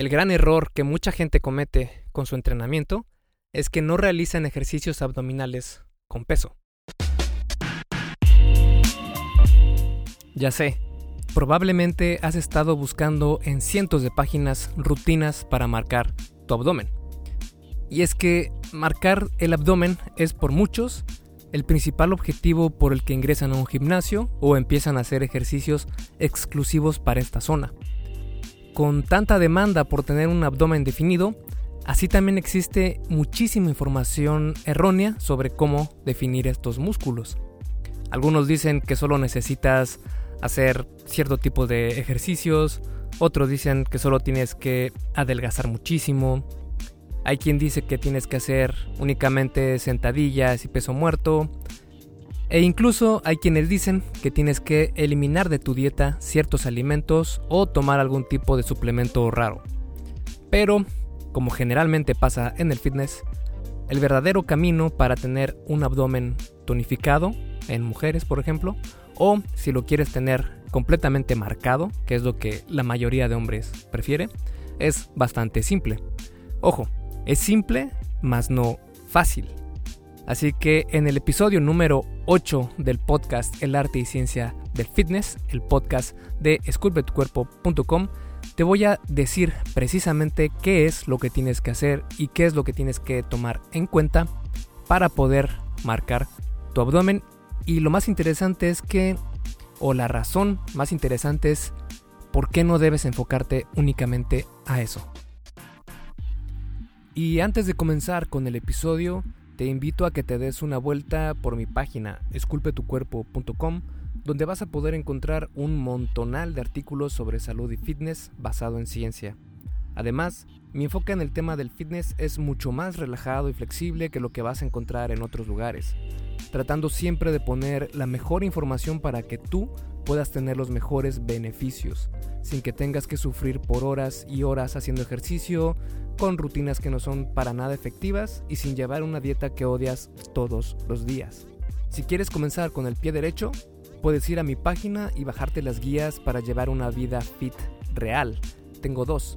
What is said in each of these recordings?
El gran error que mucha gente comete con su entrenamiento es que no realizan ejercicios abdominales con peso. Ya sé, probablemente has estado buscando en cientos de páginas rutinas para marcar tu abdomen. Y es que marcar el abdomen es por muchos el principal objetivo por el que ingresan a un gimnasio o empiezan a hacer ejercicios exclusivos para esta zona. Con tanta demanda por tener un abdomen definido, así también existe muchísima información errónea sobre cómo definir estos músculos. Algunos dicen que solo necesitas hacer cierto tipo de ejercicios, otros dicen que solo tienes que adelgazar muchísimo, hay quien dice que tienes que hacer únicamente sentadillas y peso muerto. E incluso hay quienes dicen que tienes que eliminar de tu dieta ciertos alimentos o tomar algún tipo de suplemento raro. Pero, como generalmente pasa en el fitness, el verdadero camino para tener un abdomen tonificado, en mujeres por ejemplo, o si lo quieres tener completamente marcado, que es lo que la mayoría de hombres prefiere, es bastante simple. Ojo, es simple, mas no fácil. Así que en el episodio número 8 del podcast El arte y ciencia del fitness, el podcast de esculpetucuerpo.com, te voy a decir precisamente qué es lo que tienes que hacer y qué es lo que tienes que tomar en cuenta para poder marcar tu abdomen. Y lo más interesante es que, o la razón más interesante es por qué no debes enfocarte únicamente a eso. Y antes de comenzar con el episodio, te invito a que te des una vuelta por mi página esculpetucuerpo.com, donde vas a poder encontrar un montonal de artículos sobre salud y fitness basado en ciencia. Además, mi enfoque en el tema del fitness es mucho más relajado y flexible que lo que vas a encontrar en otros lugares, tratando siempre de poner la mejor información para que tú puedas tener los mejores beneficios, sin que tengas que sufrir por horas y horas haciendo ejercicio, con rutinas que no son para nada efectivas y sin llevar una dieta que odias todos los días. Si quieres comenzar con el pie derecho, puedes ir a mi página y bajarte las guías para llevar una vida fit real. Tengo dos,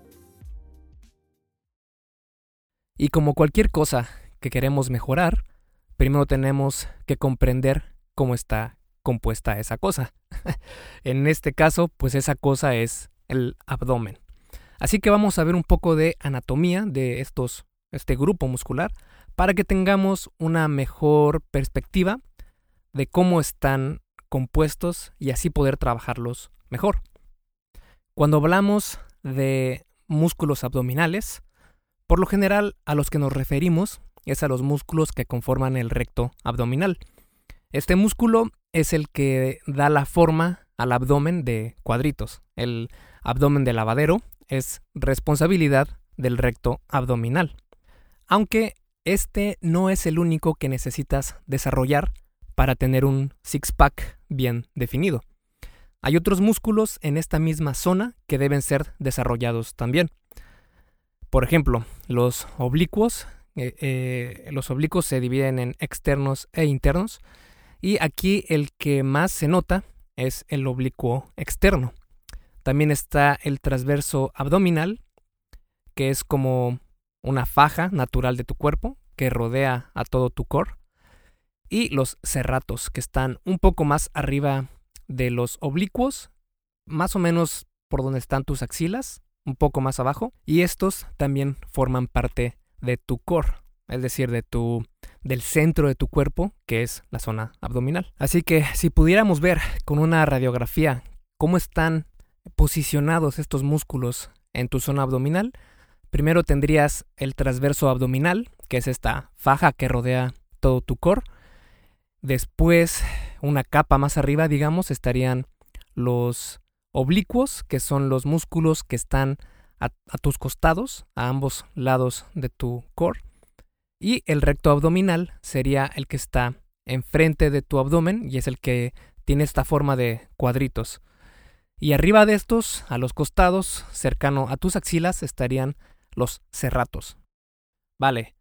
Y como cualquier cosa que queremos mejorar, primero tenemos que comprender cómo está compuesta esa cosa. en este caso, pues esa cosa es el abdomen. Así que vamos a ver un poco de anatomía de estos, este grupo muscular para que tengamos una mejor perspectiva de cómo están compuestos y así poder trabajarlos mejor. Cuando hablamos de músculos abdominales, por lo general a los que nos referimos es a los músculos que conforman el recto abdominal. Este músculo es el que da la forma al abdomen de cuadritos. El abdomen de lavadero es responsabilidad del recto abdominal. Aunque este no es el único que necesitas desarrollar para tener un six-pack bien definido. Hay otros músculos en esta misma zona que deben ser desarrollados también. Por ejemplo, los oblicuos. Eh, eh, los oblicuos se dividen en externos e internos. Y aquí el que más se nota es el oblicuo externo. También está el transverso abdominal, que es como una faja natural de tu cuerpo que rodea a todo tu core, y los cerratos, que están un poco más arriba de los oblicuos, más o menos por donde están tus axilas, un poco más abajo, y estos también forman parte de tu core, es decir, de tu del centro de tu cuerpo, que es la zona abdominal. Así que si pudiéramos ver con una radiografía cómo están posicionados estos músculos en tu zona abdominal, Primero tendrías el transverso abdominal, que es esta faja que rodea todo tu core. Después, una capa más arriba, digamos, estarían los oblicuos, que son los músculos que están a, tus costados, a ambos lados de tu core. Y el recto abdominal sería el que está enfrente de tu abdomen y es el que tiene esta forma de cuadritos. Y arriba de estos, a los costados, cercano a tus axilas, estarían los cerratos. Vale,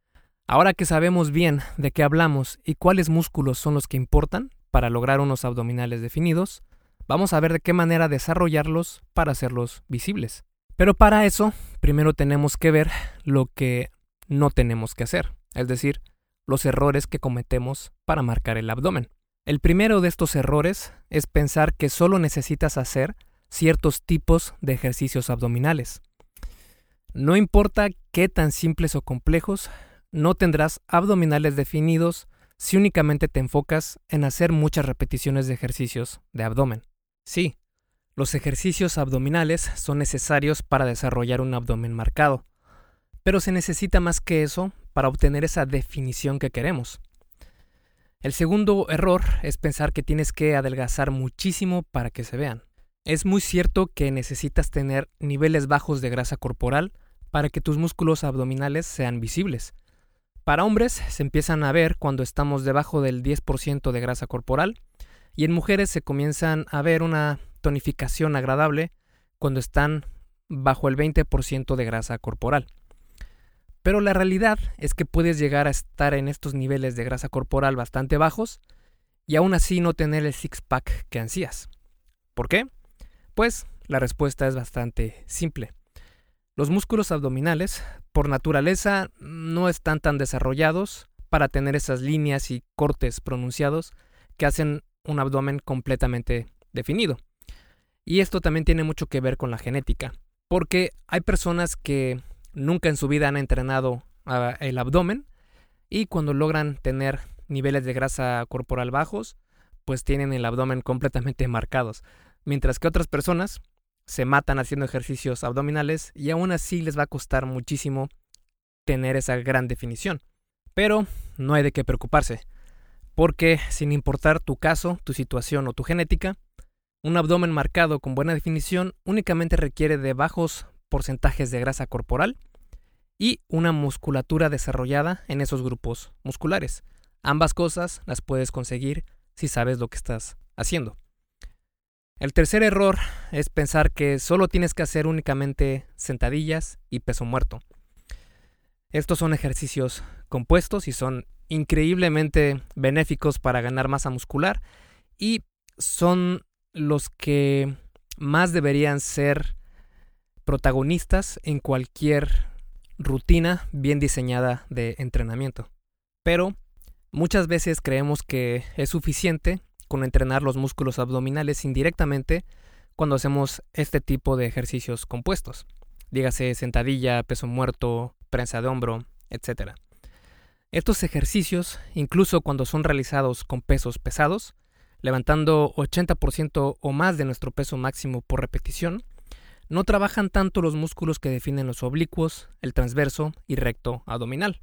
ahora que sabemos bien de qué hablamos y cuáles músculos son los que importan para lograr unos abdominales definidos, vamos a ver de qué manera desarrollarlos para hacerlos visibles. Pero para eso, primero tenemos que ver lo que no tenemos que hacer, es decir, los errores que cometemos para marcar el abdomen. El primero de estos errores es pensar que solo necesitas hacer ciertos tipos de ejercicios abdominales. No importa qué tan simples o complejos, no tendrás abdominales definidos si únicamente te enfocas en hacer muchas repeticiones de ejercicios de abdomen. Sí, los ejercicios abdominales son necesarios para desarrollar un abdomen marcado, pero se necesita más que eso para obtener esa definición que queremos. El segundo error es pensar que tienes que adelgazar muchísimo para que se vean. Es muy cierto que necesitas tener niveles bajos de grasa corporal para que tus músculos abdominales sean visibles. Para hombres se empiezan a ver cuando estamos debajo del 10% de grasa corporal y en mujeres se comienzan a ver una tonificación agradable cuando están bajo el 20% de grasa corporal. Pero la realidad es que puedes llegar a estar en estos niveles de grasa corporal bastante bajos y aún así no tener el six-pack que ansías. ¿Por qué? Pues la respuesta es bastante simple. Los músculos abdominales, por naturaleza, no están tan desarrollados para tener esas líneas y cortes pronunciados que hacen un abdomen completamente definido. Y esto también tiene mucho que ver con la genética, porque hay personas que nunca en su vida han entrenado el abdomen y cuando logran tener niveles de grasa corporal bajos, pues tienen el abdomen completamente marcados, mientras que otras personas se matan haciendo ejercicios abdominales y aún así les va a costar muchísimo tener esa gran definición. Pero no hay de qué preocuparse, porque sin importar tu caso, tu situación o tu genética, un abdomen marcado con buena definición únicamente requiere de bajos porcentajes de grasa corporal y una musculatura desarrollada en esos grupos musculares. Ambas cosas las puedes conseguir si sabes lo que estás haciendo. El tercer error es pensar que solo tienes que hacer únicamente sentadillas y peso muerto. Estos son ejercicios compuestos y son increíblemente benéficos para ganar masa muscular y son los que más deberían ser protagonistas en cualquier rutina bien diseñada de entrenamiento. Pero muchas veces creemos que es suficiente con entrenar los músculos abdominales indirectamente cuando hacemos este tipo de ejercicios compuestos. Dígase sentadilla, peso muerto, prensa de hombro, etc. Estos ejercicios, incluso cuando son realizados con pesos pesados, levantando 80% o más de nuestro peso máximo por repetición, no trabajan tanto los músculos que definen los oblicuos, el transverso y recto abdominal.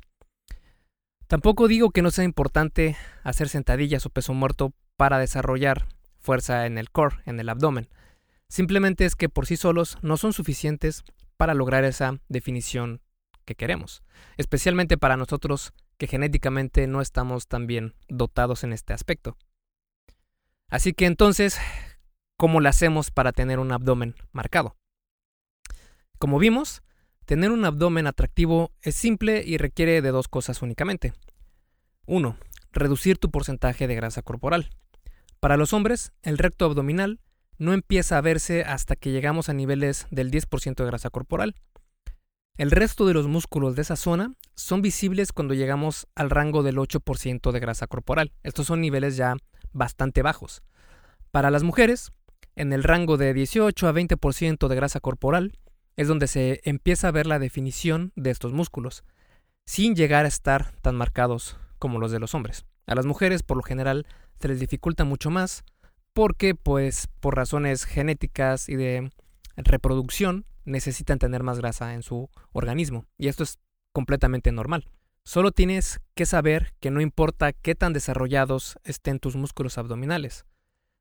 Tampoco digo que no sea importante hacer sentadillas o peso muerto para desarrollar fuerza en el core, en el abdomen. Simplemente es que por sí solos no son suficientes para lograr esa definición que queremos, especialmente para nosotros que genéticamente no estamos tan bien dotados en este aspecto. Así que entonces, ¿cómo lo hacemos para tener un abdomen marcado? Como vimos, tener un abdomen atractivo es simple y requiere de dos cosas únicamente. Uno, Reducir tu porcentaje de grasa corporal. Para los hombres, el recto abdominal no empieza a verse hasta que llegamos a niveles del 10% de grasa corporal. El resto de los músculos de esa zona son visibles cuando llegamos al rango del 8% de grasa corporal. Estos son niveles ya bastante bajos. Para las mujeres, en el rango de 18 a 20% de grasa corporal es donde se empieza a ver la definición de estos músculos, sin llegar a estar tan marcados como los de los hombres. A las mujeres, por lo general, se les dificulta mucho más porque, pues, por razones genéticas y de reproducción, necesitan tener más grasa en su organismo. Y esto es completamente normal. Solo tienes que saber que no importa qué tan desarrollados estén tus músculos abdominales,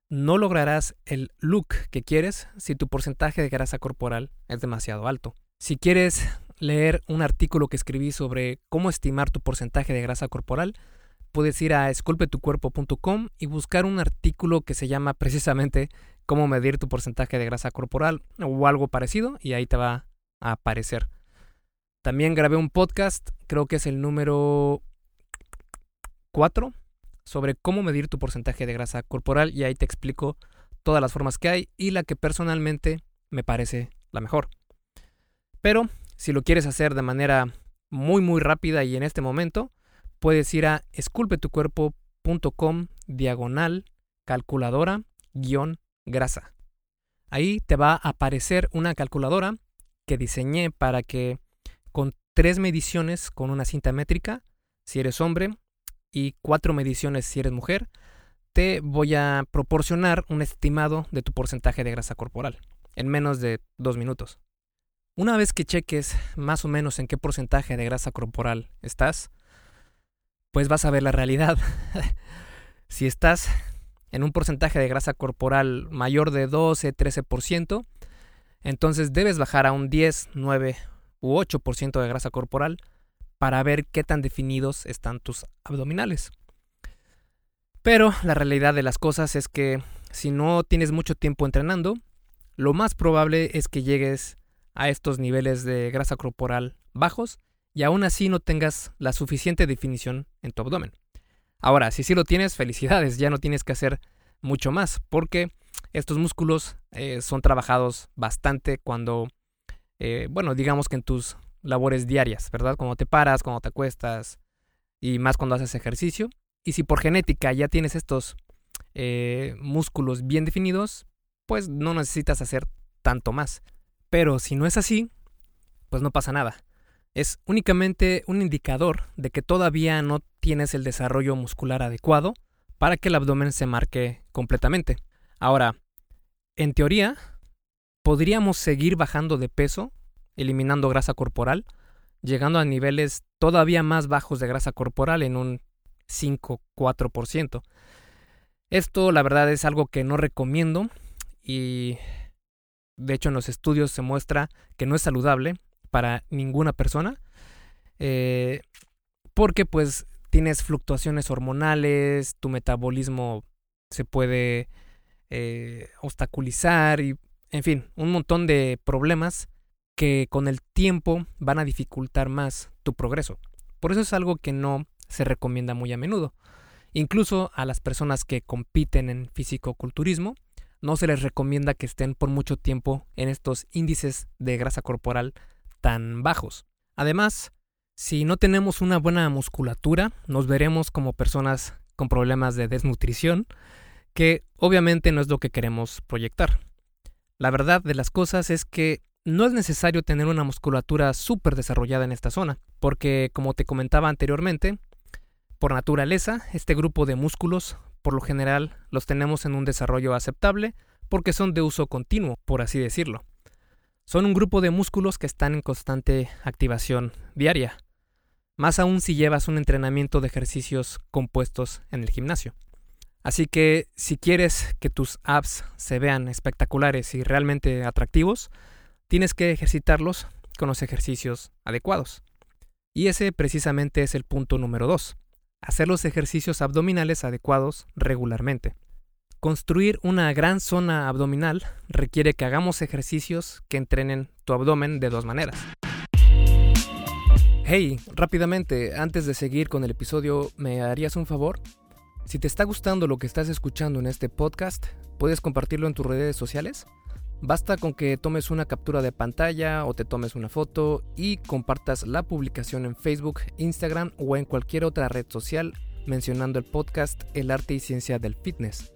no lograrás el look que quieres si tu porcentaje de grasa corporal es demasiado alto. Si quieres leer un artículo que escribí sobre cómo estimar tu porcentaje de grasa corporal, puedes ir a esculpetucuerpo.com y buscar un artículo que se llama precisamente cómo medir tu porcentaje de grasa corporal o algo parecido y ahí te va a aparecer. También grabé un podcast, creo que es el número 4, sobre cómo medir tu porcentaje de grasa corporal y ahí te explico todas las formas que hay y la que personalmente me parece la mejor. Pero si lo quieres hacer de manera muy muy rápida y en este momento, puedes ir a esculpetucuerpo.com diagonal calculadora guion grasa. Ahí te va a aparecer una calculadora que diseñé para que con tres mediciones con una cinta métrica, si eres hombre, y cuatro mediciones si eres mujer, te voy a proporcionar un estimado de tu porcentaje de grasa corporal en menos de dos minutos. Una vez que cheques más o menos en qué porcentaje de grasa corporal estás, pues vas a ver la realidad. si estás en un porcentaje de grasa corporal mayor de 12-13%, entonces debes bajar a un 10, 9 u 8% de grasa corporal para ver qué tan definidos están tus abdominales. Pero la realidad de las cosas es que si no tienes mucho tiempo entrenando, lo más probable es que llegues a estos niveles de grasa corporal bajos y aún así no tengas la suficiente definición en tu abdomen. Ahora, si sí lo tienes, felicidades, ya no tienes que hacer mucho más, porque estos músculos eh, son trabajados bastante cuando, eh, bueno, digamos que en tus labores diarias, ¿verdad? Cuando te paras, cuando te acuestas y más cuando haces ejercicio. Y si por genética ya tienes estos eh, músculos bien definidos, pues no necesitas hacer tanto más. Pero si no es así, pues no pasa nada es únicamente un indicador de que todavía no tienes el desarrollo muscular adecuado para que el abdomen se marque completamente. Ahora, en teoría, podríamos seguir bajando de peso, eliminando grasa corporal, llegando a niveles todavía más bajos de grasa corporal en un 5-4%. Esto la verdad es algo que no recomiendo y de hecho en los estudios se muestra que no es saludable para ninguna persona. Eh, porque pues tienes fluctuaciones hormonales, tu metabolismo se puede eh, obstaculizar y, en fin, un montón de problemas que con el tiempo van a dificultar más tu progreso. Por eso es algo que no se recomienda muy a menudo. Incluso a las personas que compiten en físico-culturismo, no se les recomienda que estén por mucho tiempo en estos índices de grasa corporal tan bajos. Además, si no tenemos una buena musculatura, nos veremos como personas con problemas de desnutrición, que obviamente no es lo que queremos proyectar. La verdad de las cosas es que no es necesario tener una musculatura súper desarrollada en esta zona, porque como te comentaba anteriormente, por naturaleza, este grupo de músculos, por lo general, los tenemos en un desarrollo aceptable porque son de uso continuo, por así decirlo. Son un grupo de músculos que están en constante activación diaria, más aún si llevas un entrenamiento de ejercicios compuestos en el gimnasio. Así que si quieres que tus abs se vean espectaculares y realmente atractivos, tienes que ejercitarlos con los ejercicios adecuados. Y ese precisamente es el punto número 2, hacer los ejercicios abdominales adecuados regularmente. Construir una gran zona abdominal requiere que hagamos ejercicios que entrenen tu abdomen de dos maneras. Hey, rápidamente, antes de seguir con el episodio, ¿me harías un favor? Si te está gustando lo que estás escuchando en este podcast, ¿puedes compartirlo en tus redes sociales? Basta con que tomes una captura de pantalla o te tomes una foto y compartas la publicación en Facebook, Instagram o en cualquier otra red social mencionando el podcast El arte y ciencia del fitness.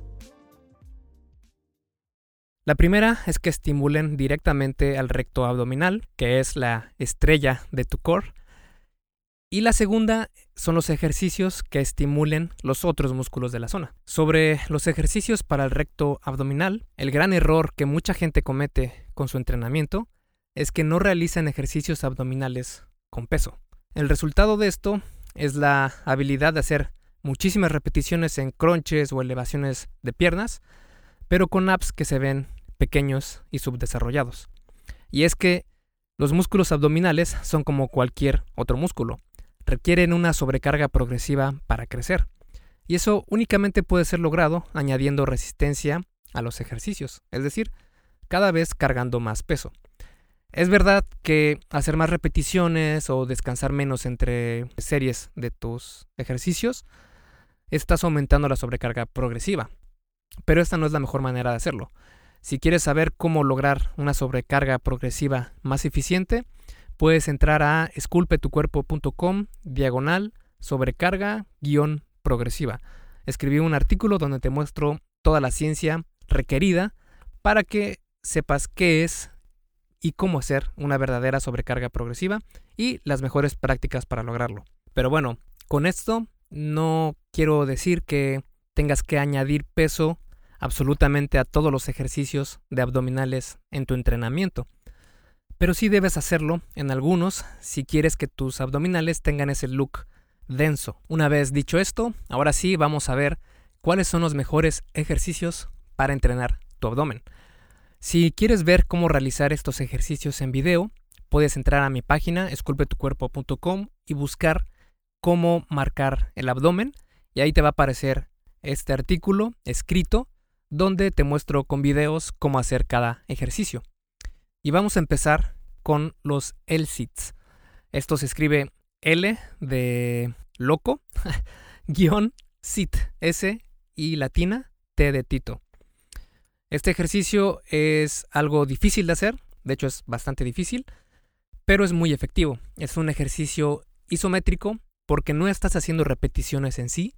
La primera es que estimulen directamente al recto abdominal, que es la estrella de tu core, Y la segunda son los ejercicios que estimulen los otros músculos de la zona. Sobre los ejercicios para el recto abdominal, el gran error que mucha gente comete con su entrenamiento es que no realizan ejercicios abdominales con peso. El resultado de esto es la habilidad de hacer muchísimas repeticiones en crunches o elevaciones de piernas, pero con abs que se ven pequeños y subdesarrollados. Y es que los músculos abdominales son como cualquier otro músculo, requieren una sobrecarga progresiva para crecer. Y eso únicamente puede ser logrado añadiendo resistencia a los ejercicios, es decir, cada vez cargando más peso. Es verdad que hacer más repeticiones o descansar menos entre series de tus ejercicios, estás aumentando la sobrecarga progresiva. Pero esta no es la mejor manera de hacerlo. Si quieres saber cómo lograr una sobrecarga progresiva más eficiente, puedes entrar a esculpetucuerpo.com diagonal sobrecarga guion progresiva. Escribí un artículo donde te muestro toda la ciencia requerida para que sepas qué es y cómo hacer una verdadera sobrecarga progresiva y las mejores prácticas para lograrlo. Pero bueno, con esto no quiero decir que tengas que añadir peso absolutamente a todos los ejercicios de abdominales en tu entrenamiento. Pero sí debes hacerlo en algunos si quieres que tus abdominales tengan ese look denso. Una vez dicho esto, ahora sí vamos a ver cuáles son los mejores ejercicios para entrenar tu abdomen. Si quieres ver cómo realizar estos ejercicios en video, puedes entrar a mi página esculpetucuerpo.com y buscar cómo marcar el abdomen y ahí te va a aparecer este artículo escrito donde te muestro con videos cómo hacer cada ejercicio. Y vamos a empezar con los L-Sits. Esto se escribe L de loco, guion sit, S y latina, T de Tito. Este ejercicio es algo difícil de hacer, de hecho es bastante difícil, pero es muy efectivo. Es un ejercicio isométrico porque no estás haciendo repeticiones en sí,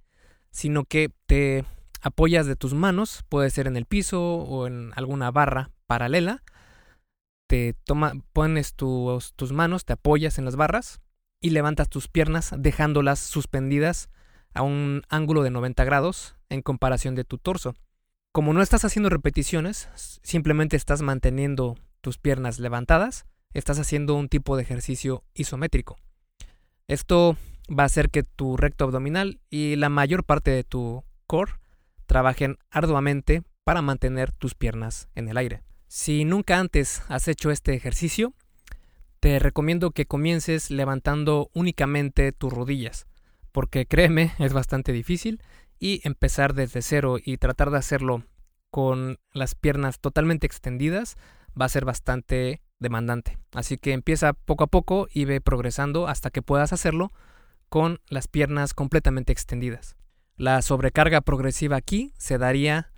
sino que te apoyas de tus manos, puede ser en el piso o en alguna barra paralela. Te pones tus, tus manos, te apoyas en las barras y levantas tus piernas dejándolas suspendidas a un ángulo de 90 grados en comparación de tu torso. Como no estás haciendo repeticiones, simplemente estás manteniendo tus piernas levantadas, estás haciendo un tipo de ejercicio isométrico. Esto va a hacer que tu recto abdominal y la mayor parte de tu core trabajen arduamente para mantener tus piernas en el aire. Si nunca antes has hecho este ejercicio, te recomiendo que comiences levantando únicamente tus rodillas, porque créeme, es bastante difícil y empezar desde cero y tratar de hacerlo con las piernas totalmente extendidas va a ser bastante demandante. Así que empieza poco a poco y ve progresando hasta que puedas hacerlo con las piernas completamente extendidas. La sobrecarga progresiva aquí se daría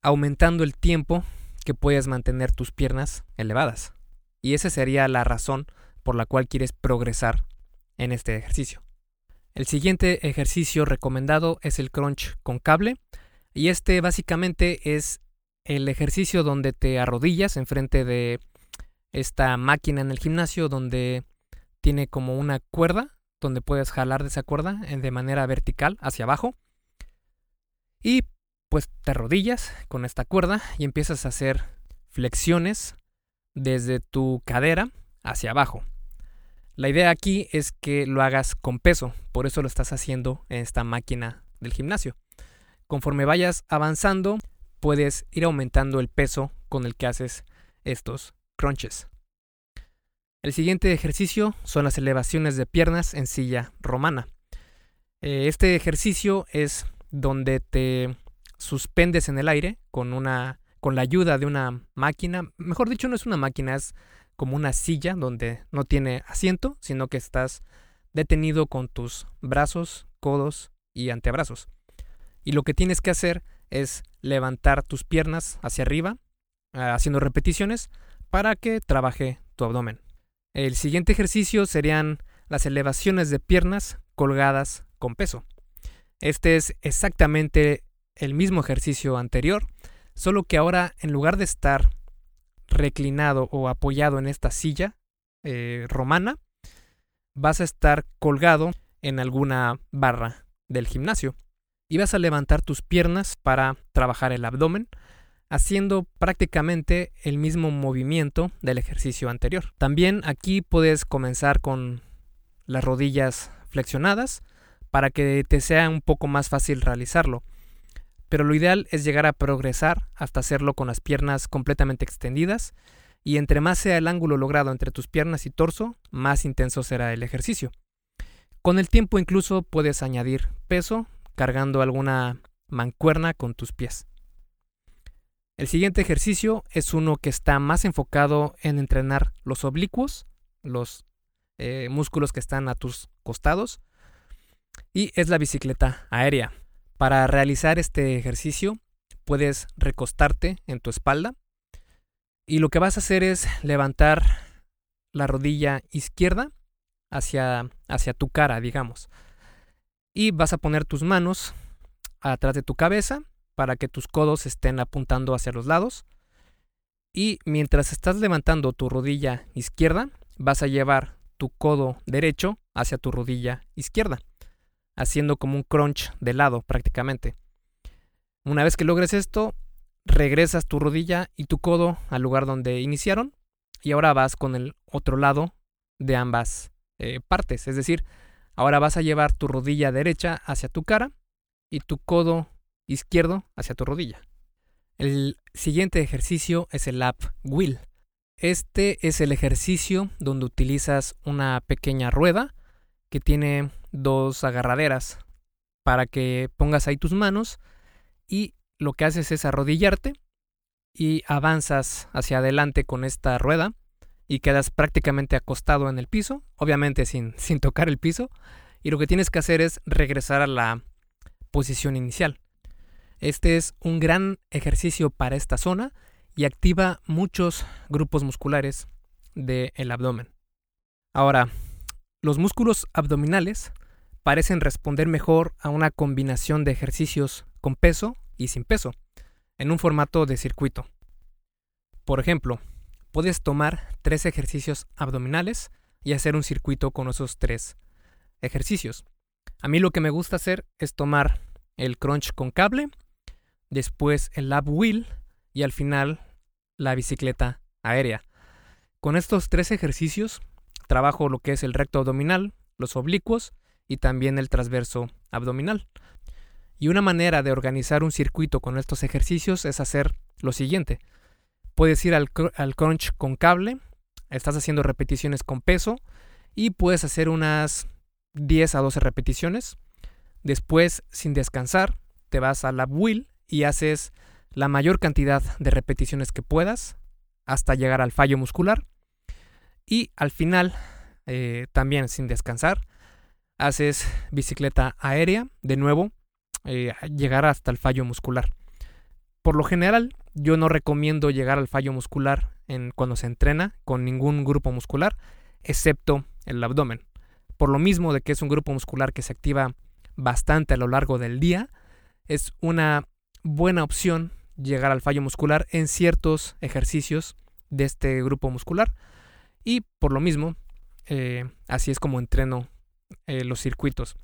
aumentando el tiempo que puedes mantener tus piernas elevadas. Y esa sería la razón por la cual quieres progresar en este ejercicio. El siguiente ejercicio recomendado es el crunch con cable y este básicamente es el ejercicio donde te arrodillas enfrente de esta máquina en el gimnasio donde tiene como una cuerda donde puedes jalar de esa cuerda de manera vertical hacia abajo y pues te arrodillas con esta cuerda y empiezas a hacer flexiones desde tu cadera hacia abajo. La idea aquí es que lo hagas con peso, por eso lo estás haciendo en esta máquina del gimnasio. Conforme vayas avanzando, puedes ir aumentando el peso con el que haces estos crunches. El siguiente ejercicio son las elevaciones de piernas en silla romana. Eh, este ejercicio es donde te suspendes en el aire con una con la ayuda de una máquina, mejor dicho no es una máquina, es como una silla donde no tiene asiento, sino que estás detenido con tus brazos, codos y antebrazos. Y lo que tienes que hacer es levantar tus piernas hacia arriba, ah, haciendo repeticiones, para que trabaje tu abdomen. El siguiente ejercicio serían las elevaciones de piernas colgadas con peso. Este es exactamente el mismo ejercicio anterior, solo que ahora en lugar de estar reclinado o apoyado en esta silla eh, romana, vas a estar colgado en alguna barra del gimnasio y vas a levantar tus piernas para trabajar el abdomen, haciendo prácticamente el mismo movimiento del ejercicio anterior. También aquí puedes comenzar con las rodillas flexionadas para que te sea un poco más fácil realizarlo. Pero lo ideal es llegar a progresar hasta hacerlo con las piernas completamente extendidas y entre más sea el ángulo logrado entre tus piernas y torso, más intenso será el ejercicio. Con el tiempo incluso puedes añadir peso cargando alguna mancuerna con tus pies. El siguiente ejercicio es uno que está más enfocado en entrenar los oblicuos, los eh, músculos que están a tus costados, y es la bicicleta aérea. Para realizar este ejercicio puedes recostarte en tu espalda y lo que vas a hacer es levantar la rodilla izquierda hacia, hacia tu cara, digamos. Y vas a poner tus manos atrás de tu cabeza para que tus codos estén apuntando hacia los lados. Y mientras estás levantando tu rodilla izquierda, vas a llevar tu codo derecho hacia tu rodilla izquierda, haciendo como un crunch de lado prácticamente. Una vez que logres esto, regresas tu rodilla y tu codo al lugar donde iniciaron y ahora vas con el otro lado de ambas eh, partes. Es decir, ahora vas a llevar tu rodilla derecha hacia tu cara y tu codo izquierdo hacia tu rodilla. El siguiente ejercicio es el lap wheel. Este es el ejercicio donde utilizas una pequeña rueda que tiene dos agarraderas para que pongas ahí tus manos y lo que haces es arrodillarte y avanzas hacia adelante con esta rueda y quedas prácticamente acostado en el piso, obviamente sin, sin tocar el piso, y lo que tienes que hacer es regresar a la posición inicial. Este es un gran ejercicio para esta zona y activa muchos grupos musculares del abdomen. Ahora, los músculos abdominales parecen responder mejor a una combinación de ejercicios con peso y sin peso, en un formato de circuito. Por ejemplo, puedes tomar tres ejercicios abdominales y hacer un circuito con esos tres ejercicios. A mí lo que me gusta hacer es tomar el crunch con cable, después el lap wheel y al final la bicicleta aérea. Con estos tres ejercicios trabajo lo que es el recto abdominal, los oblicuos y también el transverso abdominal. Y una manera de organizar un circuito con estos ejercicios es hacer lo siguiente. Puedes ir al, crunch con cable, estás haciendo repeticiones con peso y puedes hacer unas 10 a 12 repeticiones. Después, sin descansar, te vas a la wheel y haces la mayor cantidad de repeticiones que puedas hasta llegar al fallo muscular. Y al final, eh, también sin descansar, haces bicicleta aérea de nuevo eh, llegar hasta el fallo muscular. Por lo general, yo no recomiendo llegar al fallo muscular en, cuando se entrena con ningún grupo muscular, excepto el abdomen. Por lo mismo de que es un grupo muscular que se activa bastante a lo largo del día, es una buena opción llegar al fallo muscular en ciertos ejercicios de este grupo muscular. Y por lo mismo, eh, así es como entreno eh, los circuitos.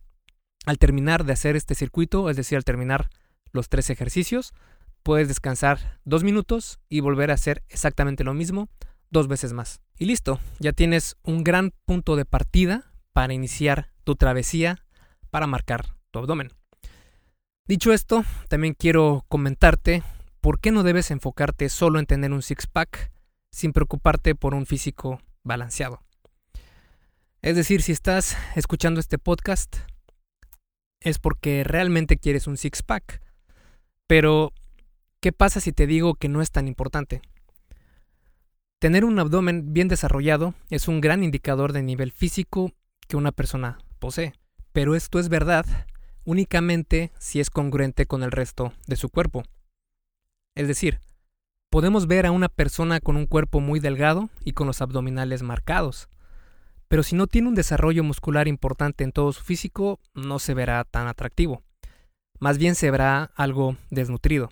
Al terminar de hacer este circuito, es decir, al terminar los tres ejercicios, puedes descansar dos minutos y volver a hacer exactamente lo mismo dos veces más. Y listo, ya tienes un gran punto de partida para iniciar tu travesía para marcar tu abdomen. Dicho esto, también quiero comentarte por qué no debes enfocarte solo en tener un six-pack sin preocuparte por un físico balanceado. Es decir, si estás escuchando este podcast, es porque realmente quieres un six-pack. Pero, ¿qué pasa si te digo que no es tan importante? Tener un abdomen bien desarrollado es un gran indicador de nivel físico que una persona posee. Pero esto es verdad únicamente si es congruente con el resto de su cuerpo. Es decir, podemos ver a una persona con un cuerpo muy delgado y con los abdominales marcados, pero si no tiene un desarrollo muscular importante en todo su físico, no se verá tan atractivo. Más bien se verá algo desnutrido.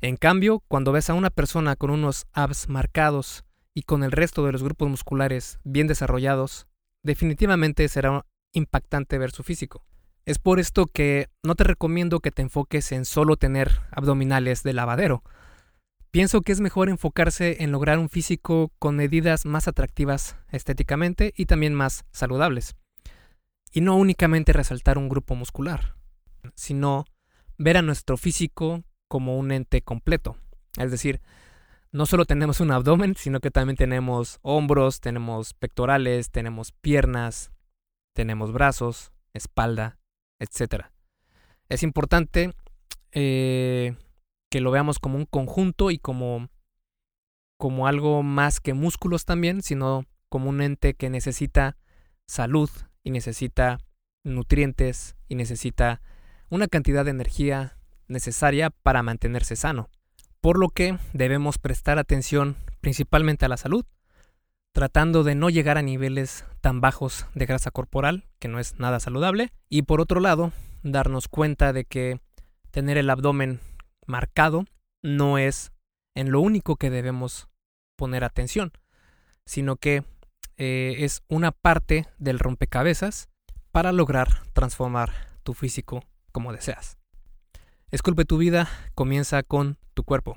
En cambio, cuando ves a una persona con unos abs marcados y con el resto de los grupos musculares bien desarrollados definitivamente será impactante ver su físico. Es por esto que no te recomiendo que te enfoques en solo tener abdominales de lavadero. Pienso que es mejor enfocarse en lograr un físico con medidas más atractivas estéticamente y también más saludables. Y no únicamente resaltar un grupo muscular, sino ver a nuestro físico como un ente completo. Es decir, no solo tenemos un abdomen, sino que también tenemos hombros, tenemos pectorales, tenemos piernas, tenemos brazos, espalda, etc. Es importante eh, que lo veamos como un conjunto y como, como algo más que músculos también, sino como un ente que necesita salud y necesita nutrientes y necesita una cantidad de energía necesaria para mantenerse sano. Por lo que debemos prestar atención principalmente a la salud, tratando de no llegar a niveles tan bajos de grasa corporal, que no es nada saludable, y por otro lado, darnos cuenta de que tener el abdomen marcado no es en lo único que debemos poner atención, sino que eh, es una parte del rompecabezas para lograr transformar tu físico como deseas. Esculpe tu vida comienza con tu cuerpo.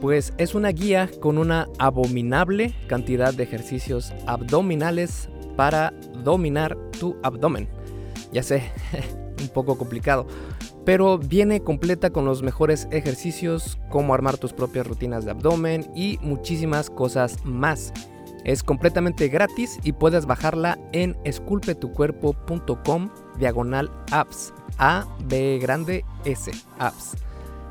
Pues es una guía con una abominable cantidad de ejercicios abdominales para dominar tu abdomen. Ya sé, un poco complicado, pero viene completa con los mejores ejercicios, cómo armar tus propias rutinas de abdomen y muchísimas cosas más. Es completamente gratis y puedes bajarla en esculpetucuerpo.com diagonal apps. A, B grande, S, apps.